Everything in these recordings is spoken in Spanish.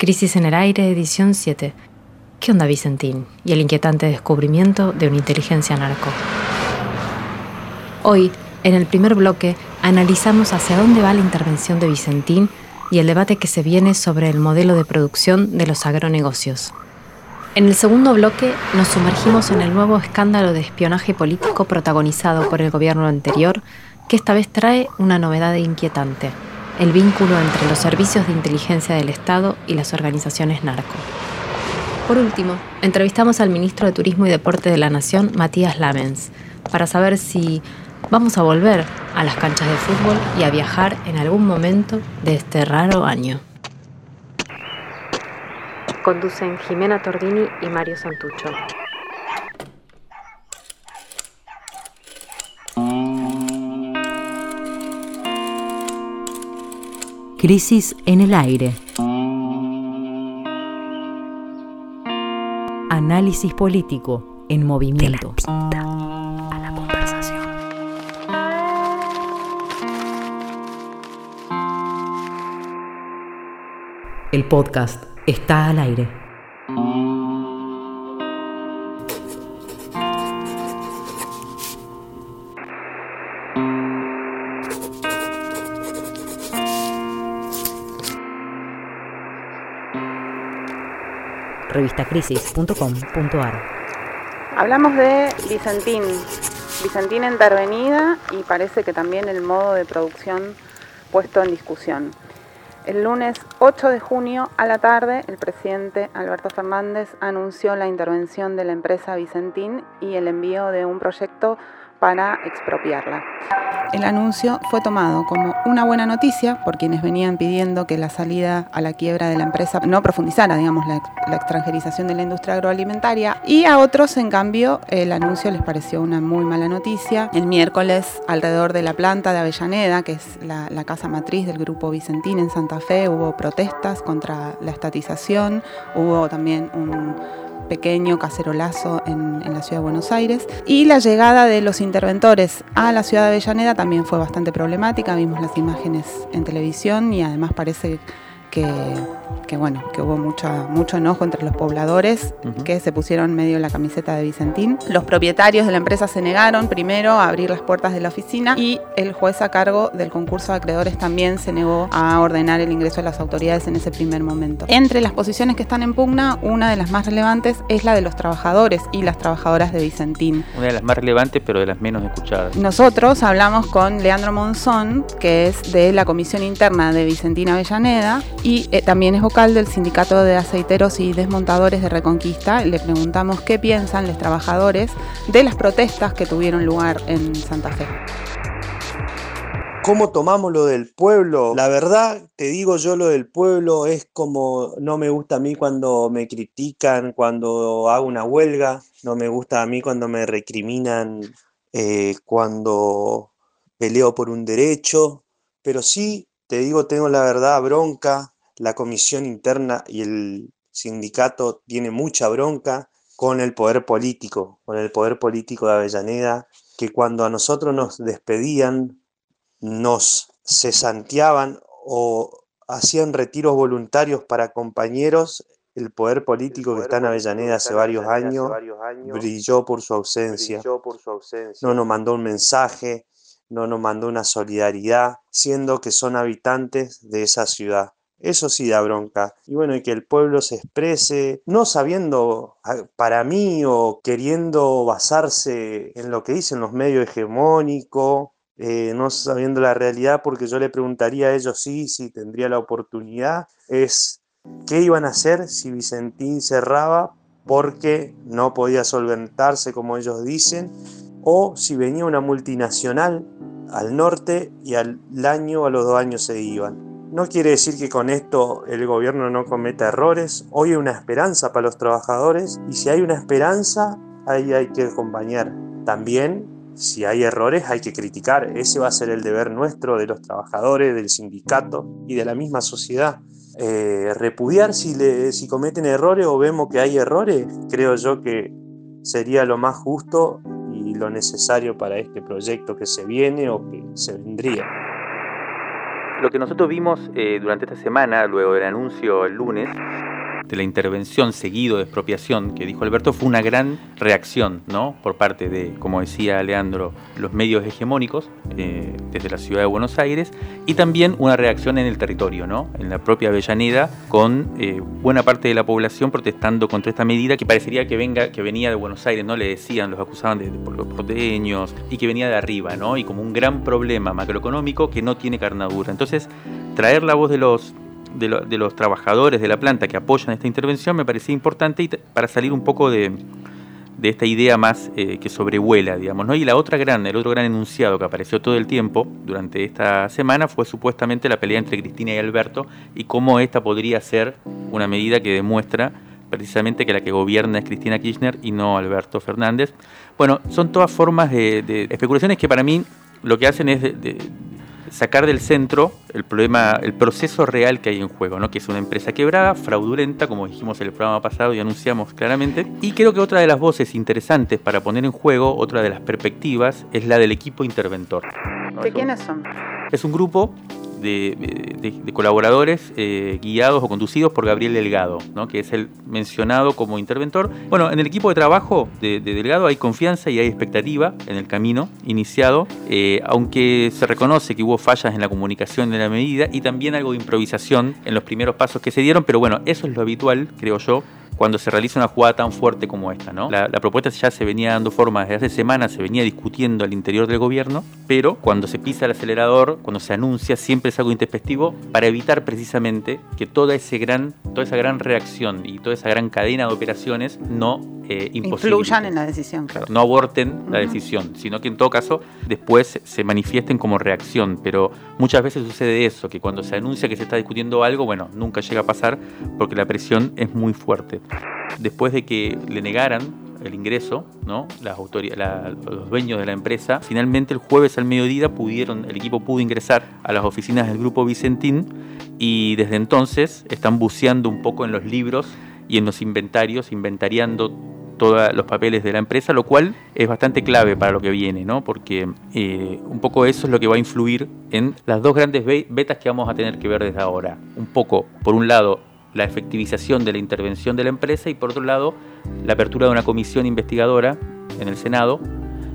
Crisis en el aire, edición 7. ¿Qué onda Vicentín? Y el inquietante descubrimiento de una inteligencia narco. Hoy, en el primer bloque, analizamos hacia dónde va la intervención de Vicentín y el debate que se viene sobre el modelo de producción de los agronegocios. En el segundo bloque nos sumergimos en el nuevo escándalo de espionaje político protagonizado por el gobierno anterior, que esta vez trae una novedad inquietante el vínculo entre los servicios de inteligencia del Estado y las organizaciones narco. Por último, entrevistamos al ministro de Turismo y Deporte de la Nación, Matías Lamens, para saber si vamos a volver a las canchas de fútbol y a viajar en algún momento de este raro año. Conducen Jimena Tordini y Mario Santucho. Crisis en el aire. Análisis político en movimiento. a la conversación. El podcast está al aire. revistacrisis.com.ar. Hablamos de Vicentín, Vicentín intervenida y parece que también el modo de producción puesto en discusión. El lunes 8 de junio a la tarde, el presidente Alberto Fernández anunció la intervención de la empresa Vicentín y el envío de un proyecto para expropiarla. El anuncio fue tomado como una buena noticia por quienes venían pidiendo que la salida a la quiebra de la empresa no profundizara, digamos, la, extranjerización de la industria agroalimentaria y a otros, en cambio, el anuncio les pareció una muy mala noticia. El miércoles, alrededor de la planta de Avellaneda, que es la, casa matriz del grupo Vicentín en Santa Fe, hubo protestas contra la estatización, hubo también un pequeño cacerolazo en, en, la ciudad de Buenos Aires. Y la llegada de los interventores a la ciudad de Avellaneda también fue bastante problemática. Vimos las imágenes en televisión y además parece que, que, bueno, que hubo mucha, mucho enojo entre los pobladores que se pusieron medio la camiseta de Vicentín. Los propietarios de la empresa se negaron primero a abrir las puertas de la oficina y el juez a cargo del concurso de acreedores también se negó a ordenar el ingreso de las autoridades en ese primer momento. Entre las posiciones que están en pugna, una de las más relevantes es la de los trabajadores y las trabajadoras de Vicentín. Una de las más relevantes pero de las menos escuchadas. Nosotros hablamos con Leandro Monzón, que es de la Comisión Interna de Vicentín Avellaneda y eh, también es vocal del Sindicato de Aceiteros y Desmontadores de Reconquista. Le preguntamos qué piensan los trabajadores de las protestas que tuvieron lugar en Santa Fe. ¿Cómo tomamos lo del pueblo? La verdad, te digo yo, lo del pueblo es como no me gusta a mí cuando me critican, cuando hago una huelga, no me gusta a mí cuando me recriminan, eh, cuando peleo por un derecho, pero sí, te digo, tengo la verdad bronca la comisión interna y el sindicato tiene mucha bronca con el poder político, con el poder político de Avellaneda, que cuando a nosotros nos despedían, nos cesanteaban o hacían retiros voluntarios para compañeros, el poder político que está en Avellaneda hace varios años brilló por su ausencia. No nos mandó un mensaje, no nos mandó una solidaridad, siendo que son habitantes de esa ciudad. Eso sí da bronca. Y bueno, y que el pueblo se exprese, no sabiendo para mí o queriendo basarse en lo que dicen los medios hegemónicos, eh, no sabiendo la realidad, porque yo le preguntaría a ellos sí, si tendría la oportunidad, es qué iban a hacer si Vicentín cerraba porque no podía solventarse como ellos dicen, o si venía una multinacional al norte y al año a los dos años se iban. No quiere decir que con esto el gobierno no cometa errores. Hoy hay una esperanza para los trabajadores y si hay una esperanza, ahí hay que acompañar. También, si hay errores, hay que criticar. Ese va a ser el deber nuestro de los trabajadores, del sindicato y de la misma sociedad. Eh, repudiar si, si cometen errores o vemos que hay errores, creo yo que sería lo más justo y lo necesario para este proyecto que se viene o que se vendría. Lo que nosotros vimos eh, durante esta semana, luego del anuncio el lunes, de la intervención seguido de expropiación que dijo Alberto fue una gran reacción ¿no? por parte de, como decía Leandro, los medios hegemónicos eh, desde la ciudad de Buenos Aires y también una reacción en el territorio, ¿no? en la propia Avellaneda, con eh, buena parte de la población protestando contra esta medida que parecería que, venga, que venía de Buenos Aires, ¿no? le decían, los acusaban de, los porteños y que venía de arriba, ¿no? y como un gran problema macroeconómico que no tiene carnadura. Entonces, traer la voz de los de, los trabajadores de la planta que apoyan esta intervención me parecía importante para salir un poco de, esta idea más eh, que sobrevuela, digamos. ¿no? Y la otra gran, el otro gran enunciado que apareció todo el tiempo durante esta semana fue supuestamente la pelea entre Cristina y Alberto y cómo esta podría ser una medida que demuestra precisamente que la que gobierna es Cristina Kirchner y no Alberto Fernández. Bueno, son todas formas de, especulaciones que para mí lo que hacen es de, sacar del centro el problema, el proceso real que hay en juego, ¿no? que es una empresa quebrada, fraudulenta, como dijimos en el programa pasado y anunciamos claramente. Y creo que otra de las voces interesantes para poner en juego, otra de las perspectivas, es la del equipo interventor. ¿De quiénes son? Es un grupo de, colaboradores eh, guiados o conducidos por Gabriel Delgado, ¿no? que es el mencionado como interventor. Bueno, en el equipo de trabajo de, Delgado hay confianza y hay expectativa en el camino iniciado, eh, aunque se reconoce que hubo fallas en la comunicación de la medida y también algo de improvisación en los primeros pasos que se dieron, pero bueno, eso es lo habitual, creo yo, cuando se realiza una jugada tan fuerte como esta. ¿no? La, propuesta ya se venía dando forma desde hace semanas, se venía discutiendo al interior del gobierno, pero cuando se pisa el acelerador, cuando se anuncia, siempre es algo intempestivo para evitar precisamente que toda, ese gran, toda esa gran reacción y toda esa gran cadena de operaciones no eh, influyan en la decisión. Claro. No aborten la decisión, sino que en todo caso después se manifiesten como reacción. Pero muchas veces sucede eso, que cuando se anuncia que se está discutiendo algo, bueno, nunca llega a pasar porque la presión es muy fuerte. Después de que le negaran el ingreso, ¿no? Las autoridades, los dueños de la empresa, finalmente el jueves al mediodía pudieron, el equipo pudo ingresar a las oficinas del grupo Vicentín y desde entonces están buceando un poco en los libros y en los inventarios, inventariando todos los papeles de la empresa, lo cual es bastante clave para lo que viene, ¿no? porque eh, un poco eso es lo que va a influir en las dos grandes betas que vamos a tener que ver desde ahora. Un poco, por un lado, la efectivización de la intervención de la empresa y por otro lado, la apertura de una comisión investigadora en el Senado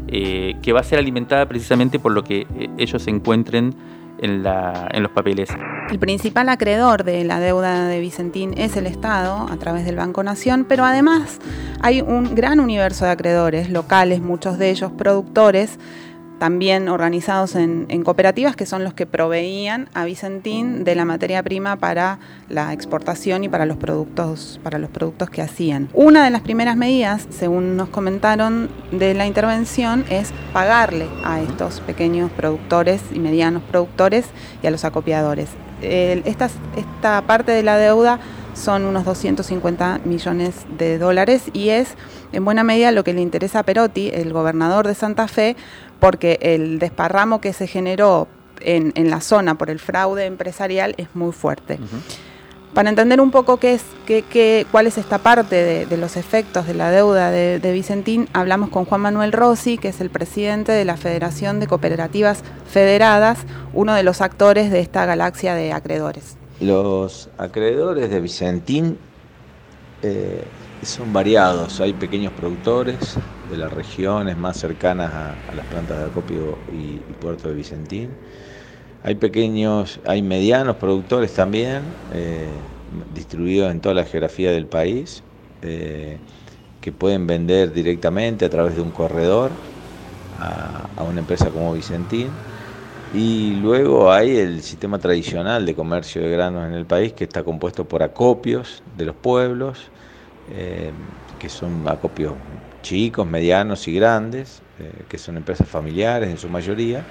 eh, que va a ser alimentada precisamente por lo que eh, ellos encuentren en, en los papeles. El principal acreedor de la deuda de Vicentín es el Estado a través del Banco Nación, pero además hay un gran universo de acreedores locales, muchos de ellos productores, también organizados en, cooperativas que son los que proveían a Vicentín de la materia prima para la exportación y para los productos, para los productos que hacían. Una de las primeras medidas, según nos comentaron de la intervención, es pagarle a estos pequeños productores y medianos productores y a los acopiadores. esta, esta parte de la deuda son unos 250 millones de dólares y es en buena medida lo que le interesa a Perotti, el gobernador de Santa Fe, porque el desparramo que se generó en, la zona por el fraude empresarial es muy fuerte. Para entender un poco qué es, qué, cuál es esta parte de, los efectos de la deuda de, de, Vicentín, hablamos con Juan Manuel Rossi, que es el presidente de la Federación de Cooperativas Federadas, uno de los actores de esta galaxia de acreedores. Los acreedores de Vicentín eh, son variados. Hay pequeños productores de las regiones más cercanas a, las plantas de acopio y, puerto de Vicentín. Hay pequeños, hay medianos productores también, eh, distribuidos en toda la geografía del país, eh, que pueden vender directamente a través de un corredor a una empresa como Vicentín. Y luego hay el sistema tradicional de comercio de granos en el país que está compuesto por acopios de los pueblos, eh, que son acopios chicos, medianos y grandes, eh, que son empresas familiares en su mayoría.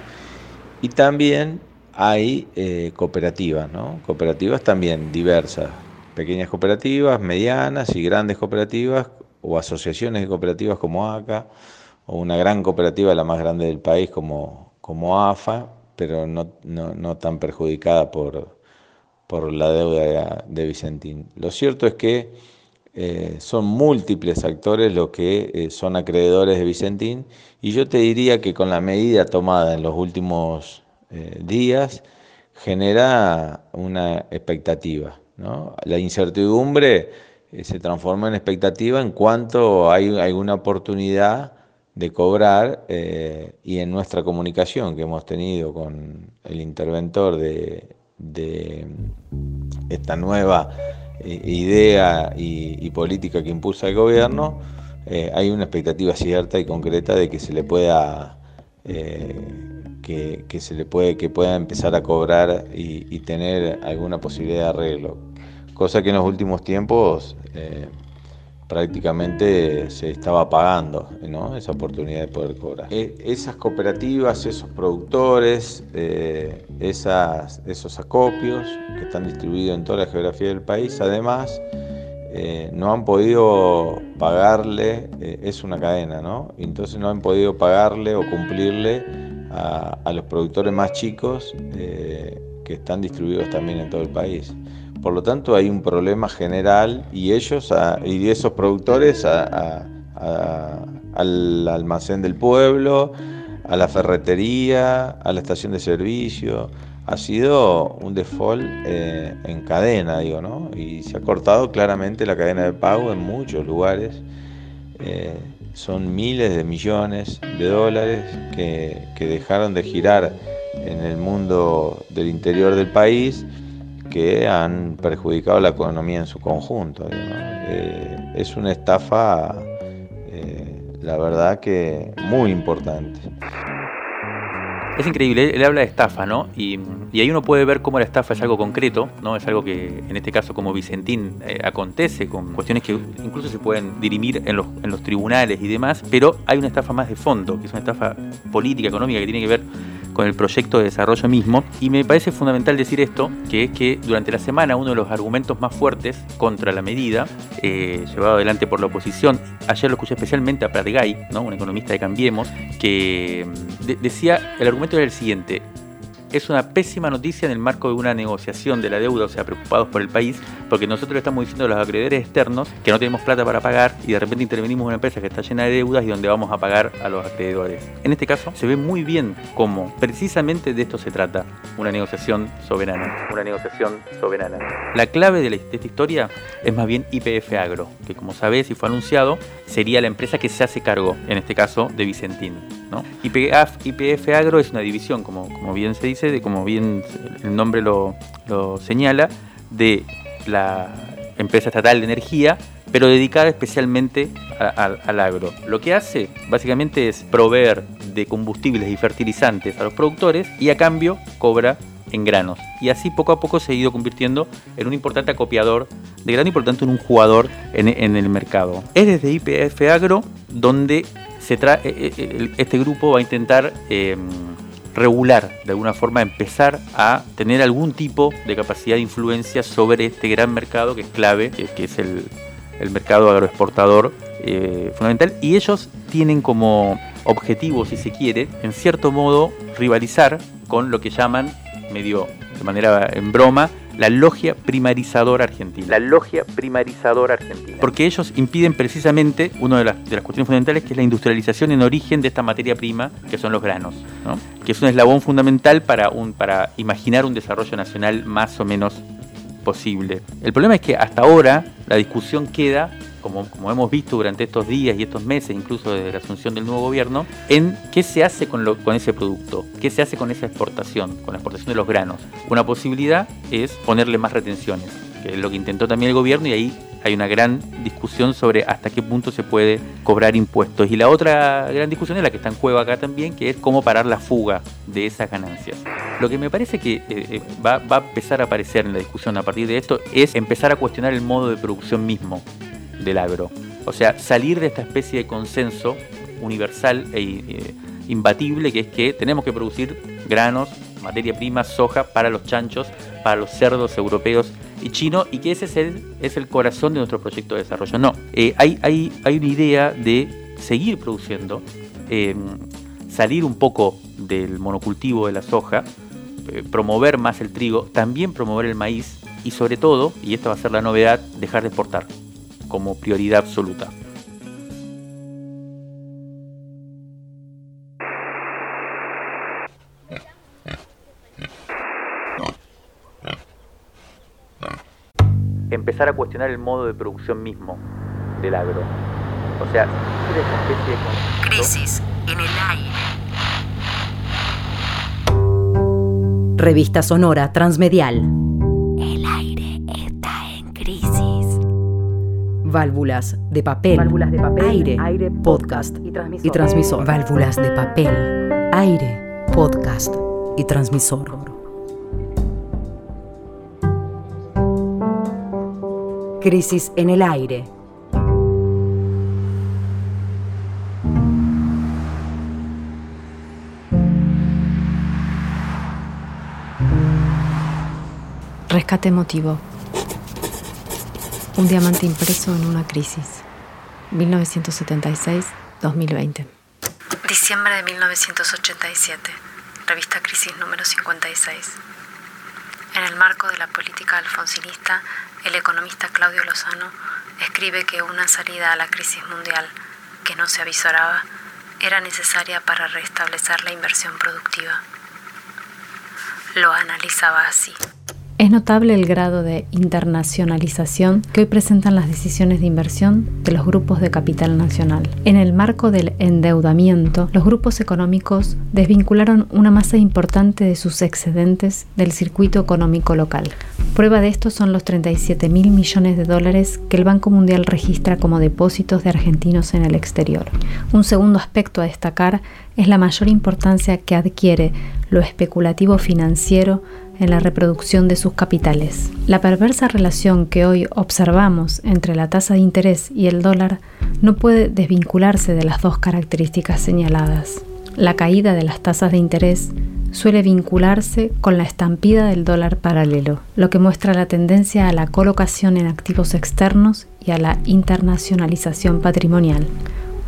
Y también hay eh, cooperativas, ¿no? cooperativas también diversas, pequeñas cooperativas, medianas y grandes cooperativas, o asociaciones de cooperativas como ACA, o una gran cooperativa, la más grande del país como, como AFA, pero no, no, tan perjudicada por, por la deuda de, Vicentín. Lo cierto es que eh, son múltiples actores los que eh, son acreedores de Vicentín y yo te diría que con la medida tomada en los últimos eh, días, genera una expectativa. La incertidumbre eh, se transforma en expectativa en cuanto hay alguna oportunidad de cobrar eh, y en nuestra comunicación que hemos tenido con el interventor de, esta nueva eh, idea y, política que impulsa el gobierno, hay una expectativa cierta y concreta de que se le pueda que, se le puede que pueda empezar a cobrar y, tener alguna posibilidad de arreglo. Cosa que en los últimos tiempos eh, prácticamente se estaba pagando esa oportunidad de poder cobrar. E, esas cooperativas, esos productores, eh, esos acopios que están distribuidos en toda la geografía del país, además eh, no han podido pagarle, es una cadena, ¿no? Entonces no han podido pagarle o cumplirle a los productores más chicos que están distribuidos también en todo el país. Por lo tanto, hay un problema general y ellos y esos productores al almacén del pueblo, a la ferretería, a la estación de servicio. Ha sido un default eh, en cadena, digo, ¿no? Y se ha cortado claramente la cadena de pago en muchos lugares. Eh, son miles de millones de dólares que, que dejaron de girar en el mundo del interior del país que han perjudicado la economía en su conjunto. Eh, es una estafa, eh, la verdad que muy importante. Es increíble, él habla de estafa, ¿no? Y, ahí uno puede ver cómo la estafa es algo concreto, ¿no? Es algo que en este caso como Vicentín eh, acontece, con cuestiones que incluso se pueden dirimir en los, en los tribunales y demás, pero hay una estafa más de fondo, que es una estafa política, económica, que tiene que ver con el proyecto de desarrollo mismo. Y me parece fundamental decir esto, que es que durante la semana uno de los argumentos más fuertes contra la medida, eh, llevado adelante por la oposición, ayer lo escuché especialmente a Pratgay, ¿no? un economista de Cambiemos, que mm, decía, el argumento era el siguiente, es una pésima noticia en el marco de una negociación de la deuda, o sea, preocupados por el país, porque nosotros le estamos diciendo a los acreedores externos que no tenemos plata para pagar y de repente intervenimos en una empresa que está llena de deudas y donde vamos a pagar a los acreedores. En este caso, se ve muy bien cómo precisamente de esto se trata, una negociación soberana. Una negociación soberana. La clave de, esta historia es más bien IPF Agro, que como sabés y fue anunciado, sería la empresa que se hace cargo, en este caso, de Vicentín. ¿no? IPF, IPF Agro es una división, como, como bien se dice, de, como bien el nombre lo, señala, de la empresa estatal de energía, pero dedicada especialmente al agro. Lo que hace básicamente es proveer de combustibles y fertilizantes a los productores y a cambio cobra en granos. Y así poco a poco se ha ido convirtiendo en un importante acopiador de grano y por tanto en un jugador en, el mercado. Es desde IPF Agro donde se trae, eh, eh, este grupo va a intentar em, regular, de alguna forma empezar a tener algún tipo de capacidad de influencia sobre este gran mercado que es clave, que, es el, mercado agroexportador eh, fundamental. Y ellos tienen como objetivo, si se quiere, en cierto modo, rivalizar con lo que llaman, medio de manera en broma, la logia primarizadora argentina. La logia primarizadora argentina. Porque ellos impiden precisamente una de las, cuestiones fundamentales que es la industrialización en origen de esta materia prima que son los granos, que es un eslabón fundamental para, un, para imaginar un desarrollo nacional más o menos posible. El problema es que hasta ahora la discusión queda como, hemos visto durante estos días y estos meses, incluso desde la asunción del nuevo gobierno, en qué se hace con, lo, con ese producto, qué se hace con esa exportación, con la exportación de los granos. Una posibilidad es ponerle más retenciones, que es lo que intentó también el gobierno y ahí hay una gran discusión sobre hasta qué punto se puede cobrar impuestos. Y la otra gran discusión es la que está en juego acá también, que es cómo parar la fuga de esas ganancias. Lo que me parece que eh, eh, va, va, a empezar a aparecer en la discusión a partir de esto es empezar a cuestionar el modo de producción mismo del agro. O sea, salir de esta especie de consenso universal e eh, imbatible que es que tenemos que producir granos, materia prima, soja para los chanchos, para los cerdos europeos y chinos y que ese es el, es el corazón de nuestro proyecto de desarrollo. No, eh, hay, hay, hay, una idea de seguir produciendo, em, salir un poco del monocultivo de la soja, eh, promover más el trigo, también promover el maíz y sobre todo, y esta va a ser la novedad, dejar de exportar como prioridad absoluta. Empezar a cuestionar el modo de producción mismo del agro. O sea, esa especie de... Crisis en el aire. Revista Sonora Transmedial. El aire. Válvulas de papel. Válvulas de papel, Aire. aire, podcast y transmisor. y transmisor. Válvulas de papel. Aire. Podcast y transmisor. Crisis en el aire. Rescate emotivo. Un diamante impreso en una crisis. 1976-2020. Diciembre de 1987. Revista Crisis número 56. En el marco de la política alfonsinista, el economista Claudio Lozano escribe que una salida a la crisis mundial que no se avisoraba era necesaria para restablecer la inversión productiva. Lo analizaba así. Es notable el grado de internacionalización que hoy presentan las decisiones de inversión de los grupos de capital nacional. En el marco del endeudamiento, los grupos económicos desvincularon una masa importante de sus excedentes del circuito económico local. Prueba de esto son los 37 mil millones de dólares que el Banco Mundial registra como depósitos de argentinos en el exterior. Un segundo aspecto a destacar es la mayor importancia que adquiere lo especulativo financiero en la reproducción de sus capitales. La perversa relación que hoy observamos entre la tasa de interés y el dólar no puede desvincularse de las dos características señaladas. La caída de las tasas de interés suele vincularse con la estampida del dólar paralelo, lo que muestra la tendencia a la colocación en activos externos y a la internacionalización patrimonial.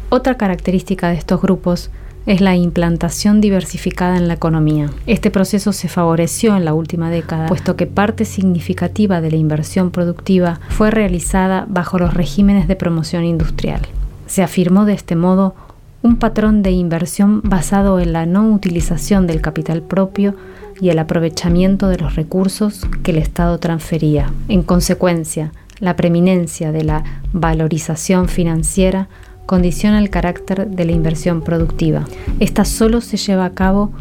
Otra característica de estos grupos es la implantación diversificada en la economía. Este proceso se favoreció en la última década, puesto que parte significativa de la inversión productiva fue realizada bajo los regímenes de promoción industrial. Se afirmó de este modo un patrón de inversión basado en la no utilización del capital propio y el aprovechamiento de los recursos que el Estado transfería. En consecuencia, la preeminencia de la valorización financiera condiciona el carácter de la inversión productiva. Esta solo se lleva a cabo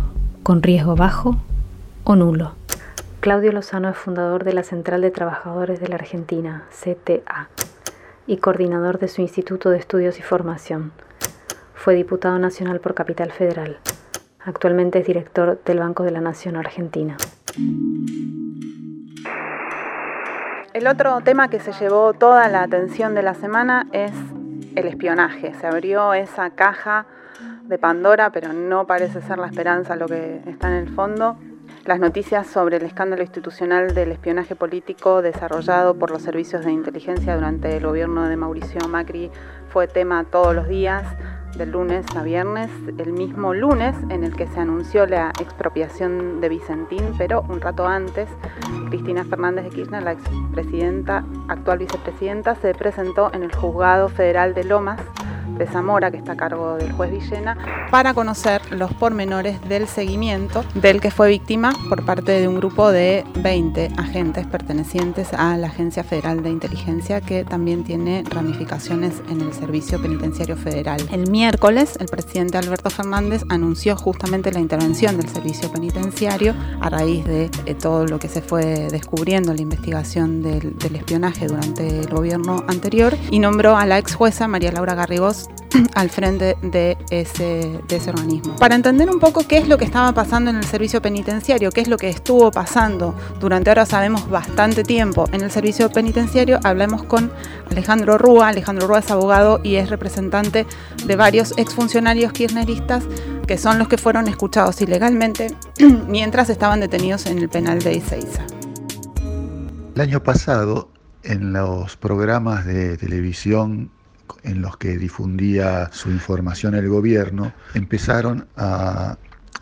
con riesgo bajo o nulo. Claudio Lozano es fundador de la Central de Trabajadores de la Argentina, CTA, y coordinador de su Instituto de Estudios y Formación. Fue diputado nacional por Capital Federal. Actualmente es director del Banco de la Nación Argentina. El otro tema que se llevó toda la atención de la semana es el espionaje. Se abrió esa caja de Pandora, pero no parece ser la esperanza lo que está en el fondo. Las noticias sobre el escándalo institucional del espionaje político desarrollado por los servicios de inteligencia durante el gobierno de Mauricio Macri fue tema todos los días, del lunes a viernes, el mismo lunes en el que se anunció la expropiación de Vicentín, pero un rato antes, Cristina Fernández de Kirchner, la expresidenta, actual vicepresidenta, se presentó en el juzgado federal de Lomas de Zamora, que está a cargo del juez Villena, para conocer los pormenores del seguimiento del que fue víctima por parte de un grupo de 20 agentes pertenecientes a la Agencia Federal de Inteligencia, que también tiene ramificaciones en el Servicio Penitenciario Federal. El miércoles, el presidente Alberto Fernández anunció justamente la intervención del Servicio Penitenciario a raíz de eh, todo lo que se fue descubriendo en la investigación del, del espionaje durante el gobierno anterior y nombró a la ex jueza María Laura Garrigós al frente de ese, organismo. Para entender un poco qué es lo que estaba pasando en el servicio penitenciario, qué es lo que estuvo pasando durante ahora sabemos bastante tiempo en el servicio penitenciario, hablemos con Alejandro Rúa. Alejandro Rúa es abogado y es representante de varios exfuncionarios kirchneristas que son los que fueron escuchados ilegalmente mientras estaban detenidos en el penal de Ezeiza. El año pasado, en los programas de televisión en los que difundía su información el gobierno, empezaron a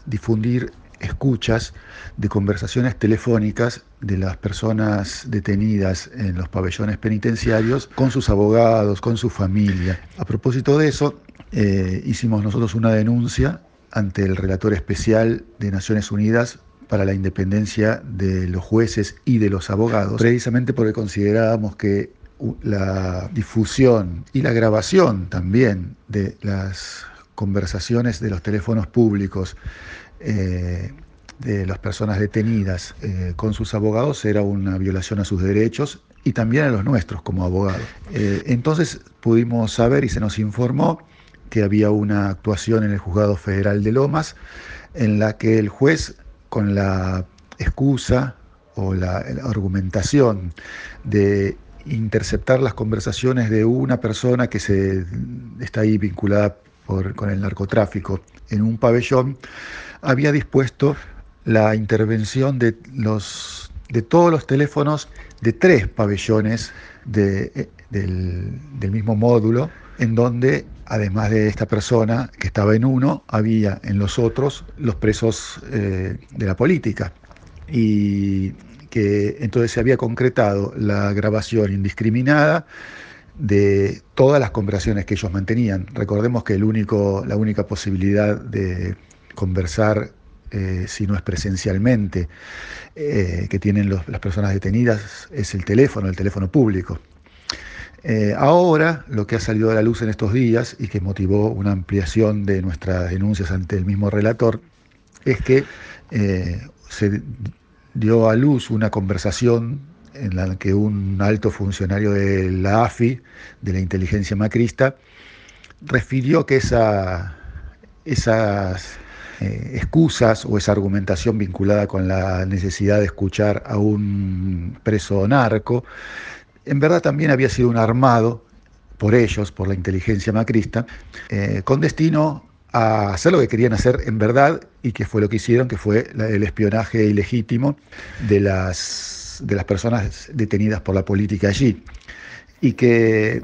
difundir escuchas de conversaciones telefónicas de las personas detenidas en los pabellones penitenciarios con sus abogados, con su familia. A propósito de eso, eh, hicimos nosotros una denuncia ante el relator especial de Naciones Unidas para la independencia de los jueces y de los abogados, precisamente porque considerábamos que la difusión y la grabación también de las conversaciones de los teléfonos públicos eh, de las personas detenidas eh, con sus abogados era una violación a sus derechos y también a los nuestros como abogados. Eh, entonces pudimos saber y se nos informó que había una actuación en el Juzgado Federal de Lomas en la que el juez, con la excusa o la, argumentación de interceptar las conversaciones de una persona que se está ahí vinculada con el narcotráfico en un pabellón, había dispuesto la intervención de, los, de todos los teléfonos de tres pabellones eh, del, mismo módulo, en donde, además de esta persona que estaba en uno, había en los otros los presos eh, de la política. Y que entonces se había concretado la grabación indiscriminada de todas las conversaciones que ellos mantenían. Recordemos que el único, la única posibilidad de conversar eh, si no es presencialmente, eh, que tienen las personas detenidas es el teléfono, el teléfono público. Eh, ahora, lo que ha salido a la luz en estos días y que motivó una ampliación de nuestras denuncias ante el mismo relator, es que se dio a luz una conversación en la que un alto funcionario de la AFI, de la inteligencia macrista, refirió que esa, esas eh, excusas o esa argumentación vinculada con la necesidad de escuchar a un preso narco, en verdad también había sido un armado por ellos, por la inteligencia macrista, eh, con destino a hacer lo que querían hacer en verdad y que fue lo que hicieron, que fue el espionaje ilegítimo de las, de las personas detenidas por la política allí. Y que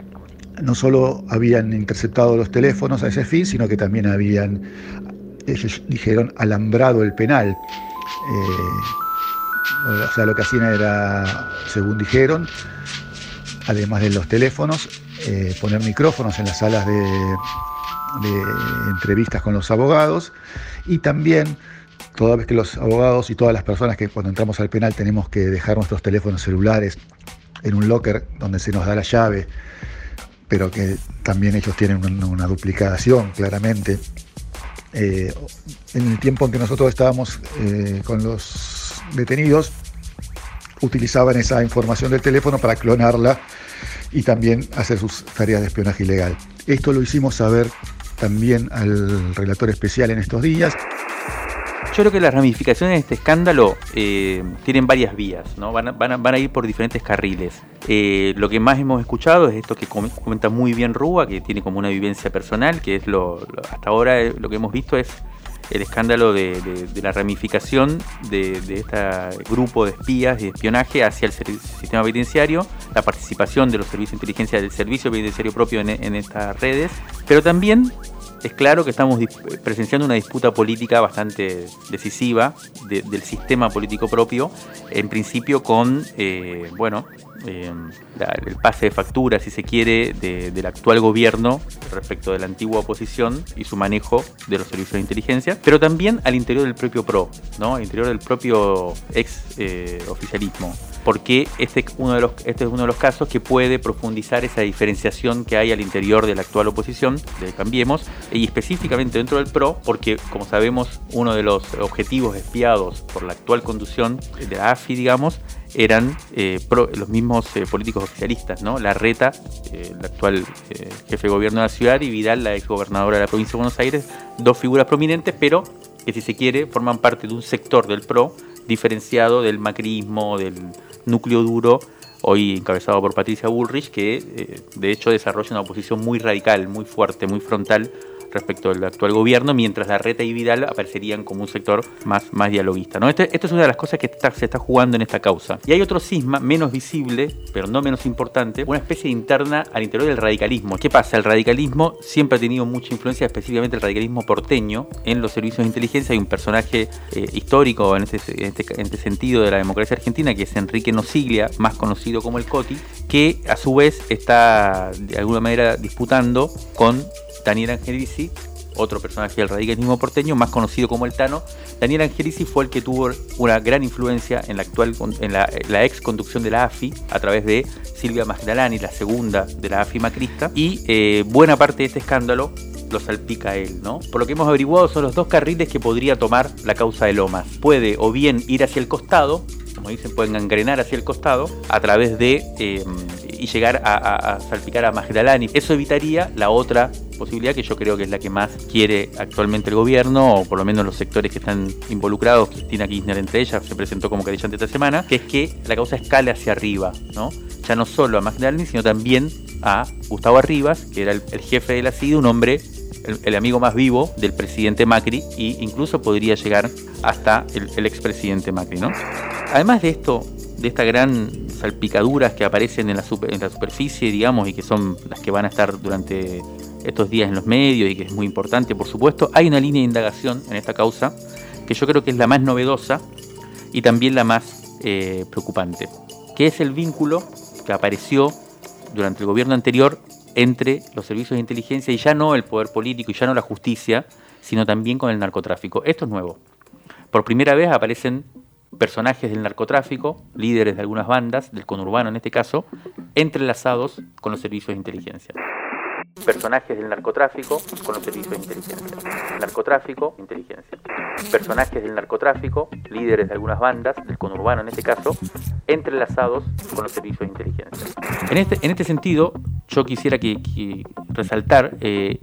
no solo habían interceptado los teléfonos a ese fin, sino que también habían ellos dijeron alambrado el penal. Eh, o sea, lo que hacían era, según dijeron, además de los teléfonos, eh, poner micrófonos en las salas de, de entrevistas con los abogados y también toda vez que los abogados y todas las personas que cuando entramos al penal tenemos que dejar nuestros teléfonos celulares en un locker donde se nos da la llave, pero que también ellos tienen una duplicación claramente eh, en el tiempo en que nosotros estábamos eh, con los detenidos, utilizaban esa información del teléfono para clonarla y también hacer sus tareas de espionaje ilegal. Esto lo hicimos saber también al relator especial en estos días. Yo creo que las ramificaciones de este escándalo eh, tienen varias vías, ¿no? van, a, van, a, ir por diferentes carriles. Eh, lo que más hemos escuchado es esto que comenta muy bien Rúa, que tiene como una vivencia personal, que es lo, hasta ahora eh, lo que hemos visto es el escándalo de, la ramificación de, este grupo de espías y de espionaje hacia el sistema penitenciario, la participación de los servicios de inteligencia del servicio penitenciario propio en, estas redes, pero también es claro que estamos presenciando una disputa política bastante decisiva del sistema político propio, en principio con, eh, bueno, eh, el pase de factura, si se quiere, del actual gobierno respecto de la antigua oposición y su manejo de los servicios de inteligencia, pero también al interior del propio PRO, ¿no? al interior del propio ex eh, oficialismo porque este, uno de los, este es uno de los casos que puede profundizar esa diferenciación que hay al interior de la actual oposición, de Cambiemos, y específicamente dentro del PRO, porque como sabemos, uno de los objetivos espiados por la actual conducción de la AFI, digamos, eran eh, los mismos eh, políticos oficialistas, ¿no? La Reta, eh, el actual jefe de gobierno de la ciudad, y Vidal, la ex gobernadora de la provincia de Buenos Aires, dos figuras prominentes, pero que si se quiere forman parte de un sector del PRO diferenciado del macrismo, del núcleo duro, hoy encabezado por Patricia Bullrich, que de hecho desarrolla una oposición muy radical, muy fuerte, muy frontal respecto al actual gobierno, mientras la Reta y Vidal aparecerían como un sector más, más dialoguista. ¿no? Esto, esto es una de las cosas que se está jugando en esta causa. Y hay otro cisma, menos visible, pero no menos importante, una especie interna al interior del radicalismo. ¿Qué pasa? El radicalismo siempre ha tenido mucha influencia, específicamente el radicalismo porteño, en los servicios de inteligencia. Hay un personaje eh, histórico este, este, en este sentido de la democracia argentina, que es Enrique Nosiglia, más conocido como el Coti, que a su vez está de alguna manera disputando con Daniel Angelici otro personaje del radicalismo porteño, más conocido como el Tano, Daniel Angelici fue el que tuvo una gran influencia en la actual en la, ex conducción de la AFI a través de Silvia Magdalani, la segunda de la AFI macrista, y eh, buena parte de este escándalo lo salpica él, ¿no? Por lo que hemos averiguado son los dos carriles que podría tomar la causa de Lomas. Puede o bien ir hacia el costado, como dicen, pueden gangrenar hacia el costado a través de eh, y llegar a, salpicar a Magdalani. Eso evitaría la otra posibilidad que yo creo que es la que más quiere actualmente el gobierno, o por lo menos los sectores que están involucrados, Cristina Kirchner entre ellas, se presentó como querellante esta semana, que es que la causa escale hacia arriba, ¿no? Ya no solo a Magdalani, sino también a Gustavo Arribas, que era el, jefe de la CID, un hombre el, amigo más vivo del presidente Macri e incluso podría llegar hasta el, el expresidente Macri, ¿no? Además de esto, de estas gran salpicaduras que aparecen en la, en la superficie, digamos, y que son las que van a estar durante estos días en los medios y que es muy importante, por supuesto, hay una línea de indagación en esta causa que yo creo que es la más novedosa y también la más eh, preocupante, que es el vínculo que apareció durante el gobierno anterior entre los servicios de inteligencia y ya no el poder político y ya no la justicia, sino también con el narcotráfico. Esto es nuevo. Por primera vez aparecen personajes del narcotráfico, líderes de algunas bandas, del conurbano en este caso, entrelazados con los servicios de inteligencia. Personajes del narcotráfico con los servicios de inteligencia. Narcotráfico, inteligencia. Personajes del narcotráfico, líderes de algunas bandas, del conurbano en este caso, entrelazados con los servicios de inteligencia. En este, en este sentido, yo quisiera que, resaltar eh,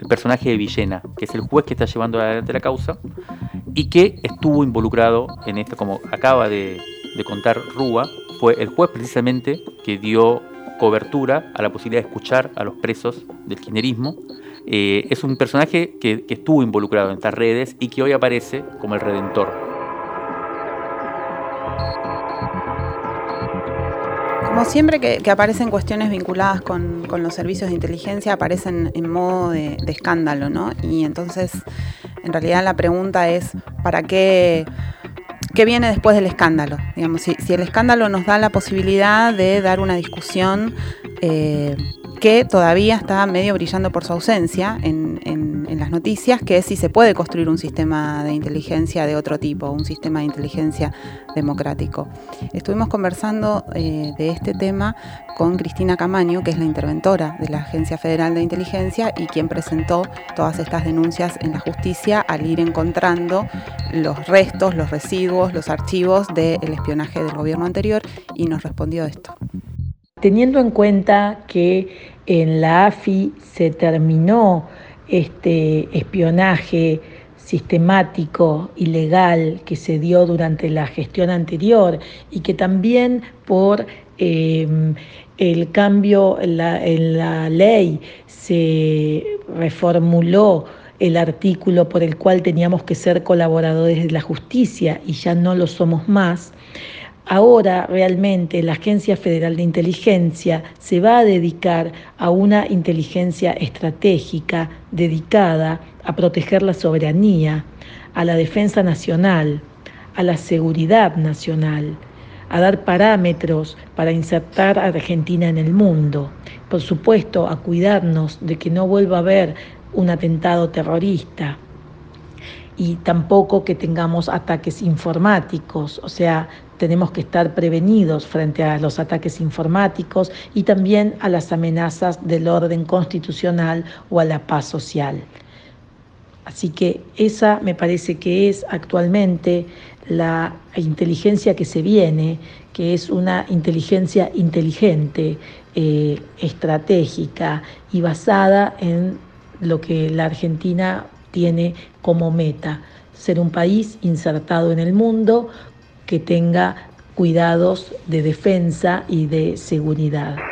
el personaje de Villena, que es el juez que está llevando adelante la causa y que estuvo involucrado en esto, como acaba de, contar Rúa, fue el juez precisamente que dio cobertura a la posibilidad de escuchar a los presos del kirchnerismo. Eh, es un personaje que, estuvo involucrado en estas redes y que hoy aparece como el redentor. Como siempre que, aparecen cuestiones vinculadas con, los servicios de inteligencia, aparecen en modo de, de escándalo, ¿no? Y entonces en realidad la pregunta es, ¿para qué, qué viene después del escándalo? Digamos, si, el escándalo nos da la posibilidad de dar una discusión eh, que todavía está medio brillando por su ausencia en, las noticias, que es si se puede construir un sistema de inteligencia de otro tipo, un sistema de inteligencia democrático. Estuvimos conversando eh, de este tema con Cristina Camaño, que es la interventora de la Agencia Federal de Inteligencia y quien presentó todas estas denuncias en la justicia al ir encontrando los restos, los residuos, los archivos del espionaje del gobierno anterior y nos respondió esto. Teniendo en cuenta que en la AFI se terminó este espionaje sistemático, ilegal, que se dio durante la gestión anterior y que también por em, el cambio en la ley se reformuló el artículo por el cual teníamos que ser colaboradores de la justicia y ya no lo somos más, Ahora realmente la Agencia Federal de Inteligencia se va a dedicar a una inteligencia estratégica dedicada a proteger la soberanía, a la defensa nacional, a la seguridad nacional, a dar parámetros para insertar a Argentina en el mundo. Por supuesto, a cuidarnos de que no vuelva a haber un atentado terrorista y tampoco que tengamos ataques informáticos, o sea, tenemos que estar prevenidos frente a los ataques informáticos y también a las amenazas del orden constitucional o a la paz social. Así que esa me parece que es actualmente la inteligencia que se viene, que es una inteligencia inteligente, eh, estratégica y basada en lo que la Argentina tiene como meta, ser un país insertado en el mundo que tenga cuidados de defensa y de seguridad.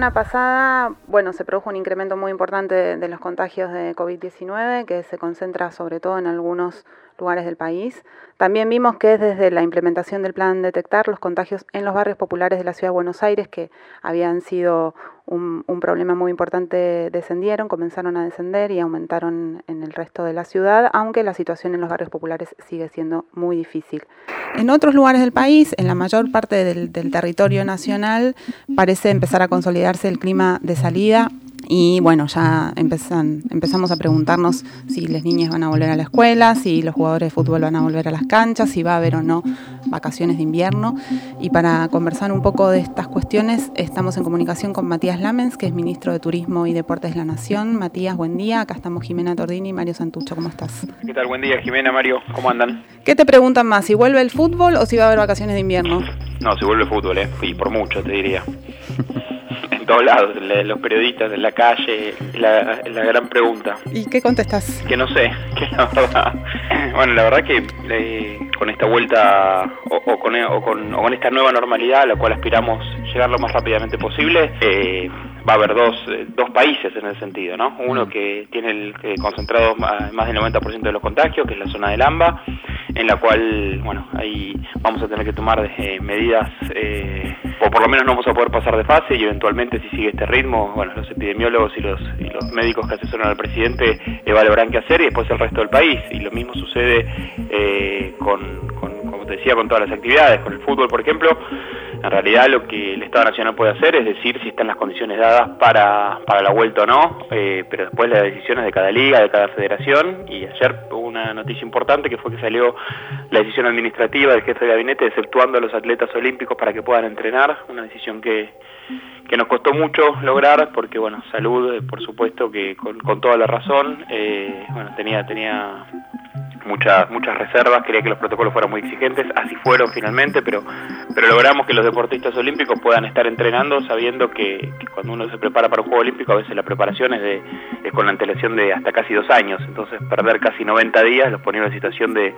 Semana pasada, bueno, se produjo un incremento muy importante de, los contagios de COVID-19 que se concentra sobre todo en algunos lugares del país. También vimos que desde la implementación del plan detectar los contagios en los barrios populares de la ciudad de Buenos Aires, que habían sido un, problema muy importante, descendieron, comenzaron a descender y aumentaron en el resto de la ciudad, aunque la situación en los barrios populares sigue siendo muy difícil. En otros lugares del país, en la mayor parte del, del territorio nacional, parece empezar a consolidarse el clima de salida y bueno, ya empezan, empezamos a preguntarnos si las niñas van a volver a la escuela, si los jugadores de fútbol van a volver a las canchas, si va a haber o no vacaciones de invierno. Y para conversar un poco de estas cuestiones, estamos en comunicación con Matías Lamens, que es ministro de Turismo y Deportes de la Nación. Matías, buen día. Acá estamos Jimena Tordini y Mario Santucho. ¿Cómo estás? ¿Qué tal? Buen día, Jimena, Mario. ¿Cómo andan? ¿Qué te preguntan más? ¿Si vuelve el fútbol o si va a haber vacaciones de invierno? No, si vuelve el fútbol, ¿eh? Y por mucho, te diría. todos lados, los periodistas, en la calle, la, la gran pregunta. ¿Y qué contestas? Que no sé, que la verdad, bueno, la verdad que eh, con esta vuelta o, con, o, con, o, con, esta nueva normalidad a la cual aspiramos llegar lo más rápidamente posible, eh, va a haber dos, eh, dos países en el sentido, ¿no? Uno mm. que tiene el, concentrado más del 90% de los contagios, que es la zona del AMBA, en la cual, bueno, ahí vamos a tener que tomar medidas, o por lo menos no vamos a poder pasar de fase y eventualmente si sigue este ritmo, bueno, los epidemiólogos y los, y los médicos que asesoran al presidente evaluarán qué hacer y después el resto del país. Y lo mismo sucede eh, con, como te decía, con todas las actividades, con el fútbol, por ejemplo. En realidad lo que el Estado Nacional puede hacer es decir si están las condiciones dadas para, para la vuelta o no, eh, pero después las decisiones de cada liga, de cada federación, y ayer hubo una noticia importante que fue que salió la decisión administrativa del jefe de gabinete exceptuando a los atletas olímpicos para que puedan entrenar, una decisión que que nos costó mucho lograr porque bueno salud eh, por supuesto que con, con toda la razón eh, bueno tenía tenía muchas muchas reservas, quería que los protocolos fueran muy exigentes, así fueron finalmente, pero pero logramos que los deportistas olímpicos puedan estar entrenando sabiendo que, cuando uno se prepara para un juego olímpico a veces la preparación es, de, es con la antelación de hasta casi dos años, entonces perder casi 90 días los ponía en una situación de,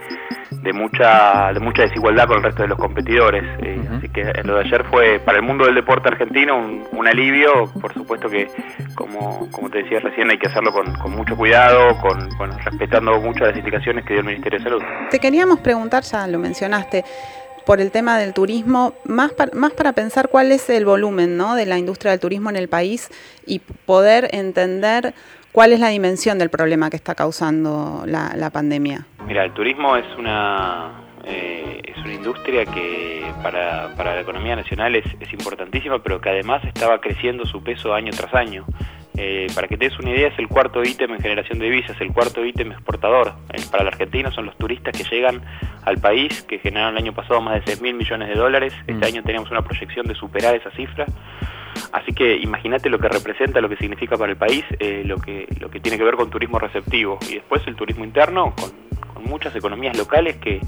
de mucha de mucha desigualdad con el resto de los competidores, eh, así que lo de ayer fue para el mundo del deporte argentino un, un alivio, por supuesto que como, como te decía recién hay que hacerlo con, con mucho cuidado, con respetando mucho las indicaciones que dio el Ministerio de Salud. Te queríamos preguntar, ya lo mencionaste, por el tema del turismo, más, más para pensar cuál es el volumen ¿no? de la industria del turismo en el país y poder entender cuál es la dimensión del problema que está causando la, la pandemia. Mira, el turismo es una, eh, es una industria que para, para la economía nacional es, es, importantísima, pero que además estaba creciendo su peso año tras año. Eh, para que te des una idea, es el cuarto ítem en generación de divisas, el cuarto ítem exportador. Eh, para la Argentina son los turistas que llegan al país, que generaron el año pasado más de 6 mil millones de dólares. Este mm. año teníamos una proyección de superar esa cifra. Así que imagínate lo que representa, lo que significa para el país, eh, lo, que, lo que tiene que ver con turismo receptivo. Y después el turismo interno, con, muchas economías locales que,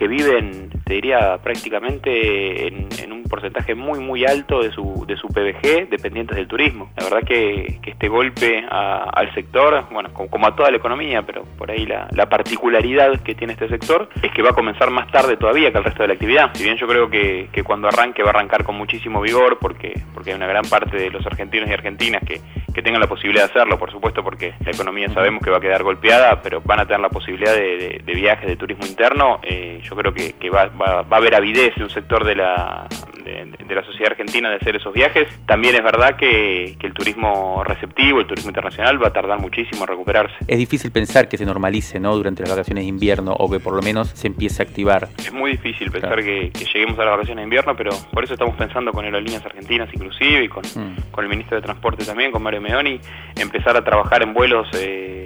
que viven, te diría, prácticamente en, un porcentaje muy, muy alto de su, de su PBG dependientes del turismo. La verdad que, este golpe al sector, bueno, como, a toda la economía, pero por ahí la, particularidad que tiene este sector es que va a comenzar más tarde todavía que el resto de la actividad. Si bien yo creo que, que cuando arranque va a arrancar con muchísimo vigor, porque, porque hay una gran parte de los argentinos y argentinas que, que tengan la posibilidad de hacerlo, por supuesto, porque la economía sabemos que va a quedar golpeada, pero van a tener la posibilidad de, de, viajes de turismo interno. Eh, yo creo que, va, va, a haber avidez de un sector de la, de, la sociedad argentina de hacer esos viajes. También es verdad que, el turismo receptivo, el turismo internacional va a tardar muchísimo en recuperarse. Es difícil pensar que se normalice ¿no? durante las vacaciones de invierno o que por lo menos se empiece a activar. Es muy difícil pensar que, lleguemos a las vacaciones de invierno, pero por eso estamos pensando con aerolíneas argentinas inclusive y con, con el ministro de Transporte también, con Mario Meoni, empezar a trabajar en vuelos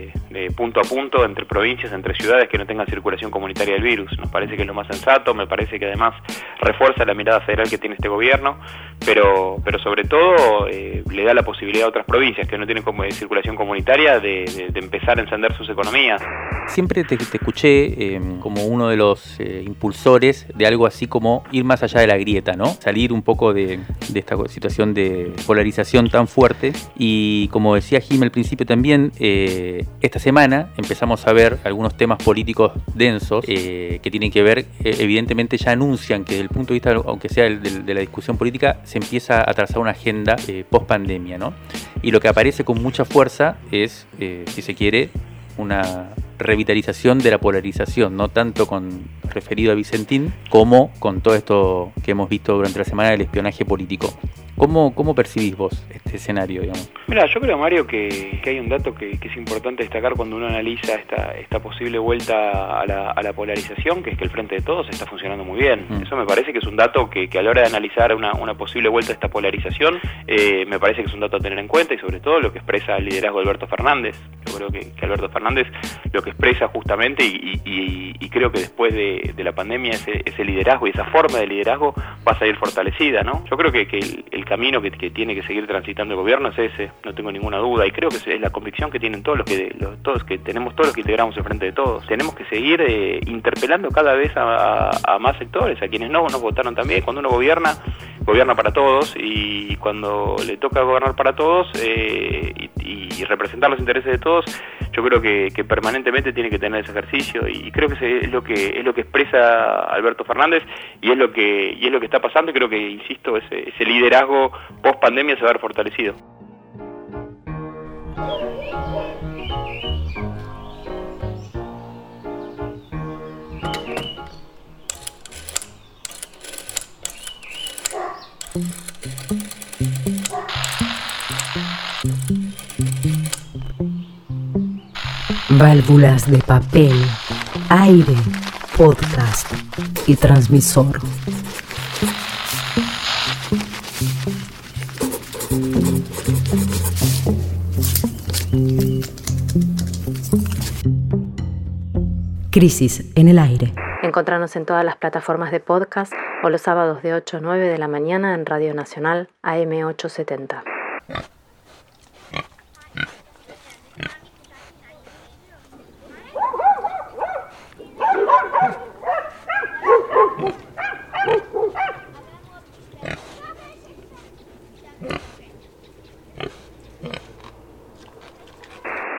eh, de punto a punto entre provincias, entre ciudades que no tengan circulación comunitaria del virus. Nos parece que es lo más sensato, me parece que además refuerza la mirada federal que tiene este gobierno, pero, pero sobre todo eh, le da la posibilidad a otras provincias que no tienen como circulación comunitaria de, empezar a encender sus economías. Siempre te, escuché em, como uno de los eh, impulsores de algo así como ir más allá de la grieta, ¿no? Salir un poco de, esta situación de polarización tan fuerte. Y como decía Jim al principio también, eh, esta semana empezamos a ver algunos temas políticos densos eh, que tienen que ver, evidentemente ya anuncian que desde el punto de vista, aunque sea de, la discusión política, se empieza a trazar una agenda post pandemia, ¿no? Y lo que aparece con mucha fuerza es, si se quiere, una revitalización de la polarización, no tanto con referido a Vicentín como con todo esto que hemos visto durante la semana del espionaje político. ¿Cómo, ¿Cómo percibís vos este escenario, digamos? Mira, yo creo, Mario, que, hay un dato que, es importante destacar cuando uno analiza esta, esta posible vuelta a la, a la, polarización, que es que el Frente de Todos está funcionando muy bien. Mm. Eso me parece que es un dato que, a la hora de analizar una, una posible vuelta a esta polarización, eh, me parece que es un dato a tener en cuenta y sobre todo lo que expresa el liderazgo de Alberto Fernández. Yo creo que, Alberto Fernández lo que expresa justamente y, creo que después de, la pandemia ese, ese, liderazgo y esa forma de liderazgo va a salir fortalecida, ¿no? Yo creo que, el camino que, tiene que seguir transitando el gobierno es ese, no tengo ninguna duda, y creo que es la convicción que tienen todos los que todos que tenemos todos los que integramos el frente de todos. Tenemos que seguir eh, interpelando cada vez a, más sectores, a quienes no nos votaron también. Cuando uno gobierna, gobierna para todos, y cuando le toca gobernar para todos eh, y, representar los intereses de todos, yo creo que, permanentemente tiene que tener ese ejercicio, y creo que es lo que es lo que expresa Alberto Fernández y es lo que y es lo que está pasando. Y creo que insisto ese, ese post pandemia se va a fortalecido. Válvulas de papel, aire, podcast y transmisor. Crisis en el aire. Encontrarnos en todas las plataformas de podcast o los sábados de 8 a 9 de la mañana en Radio Nacional AM870.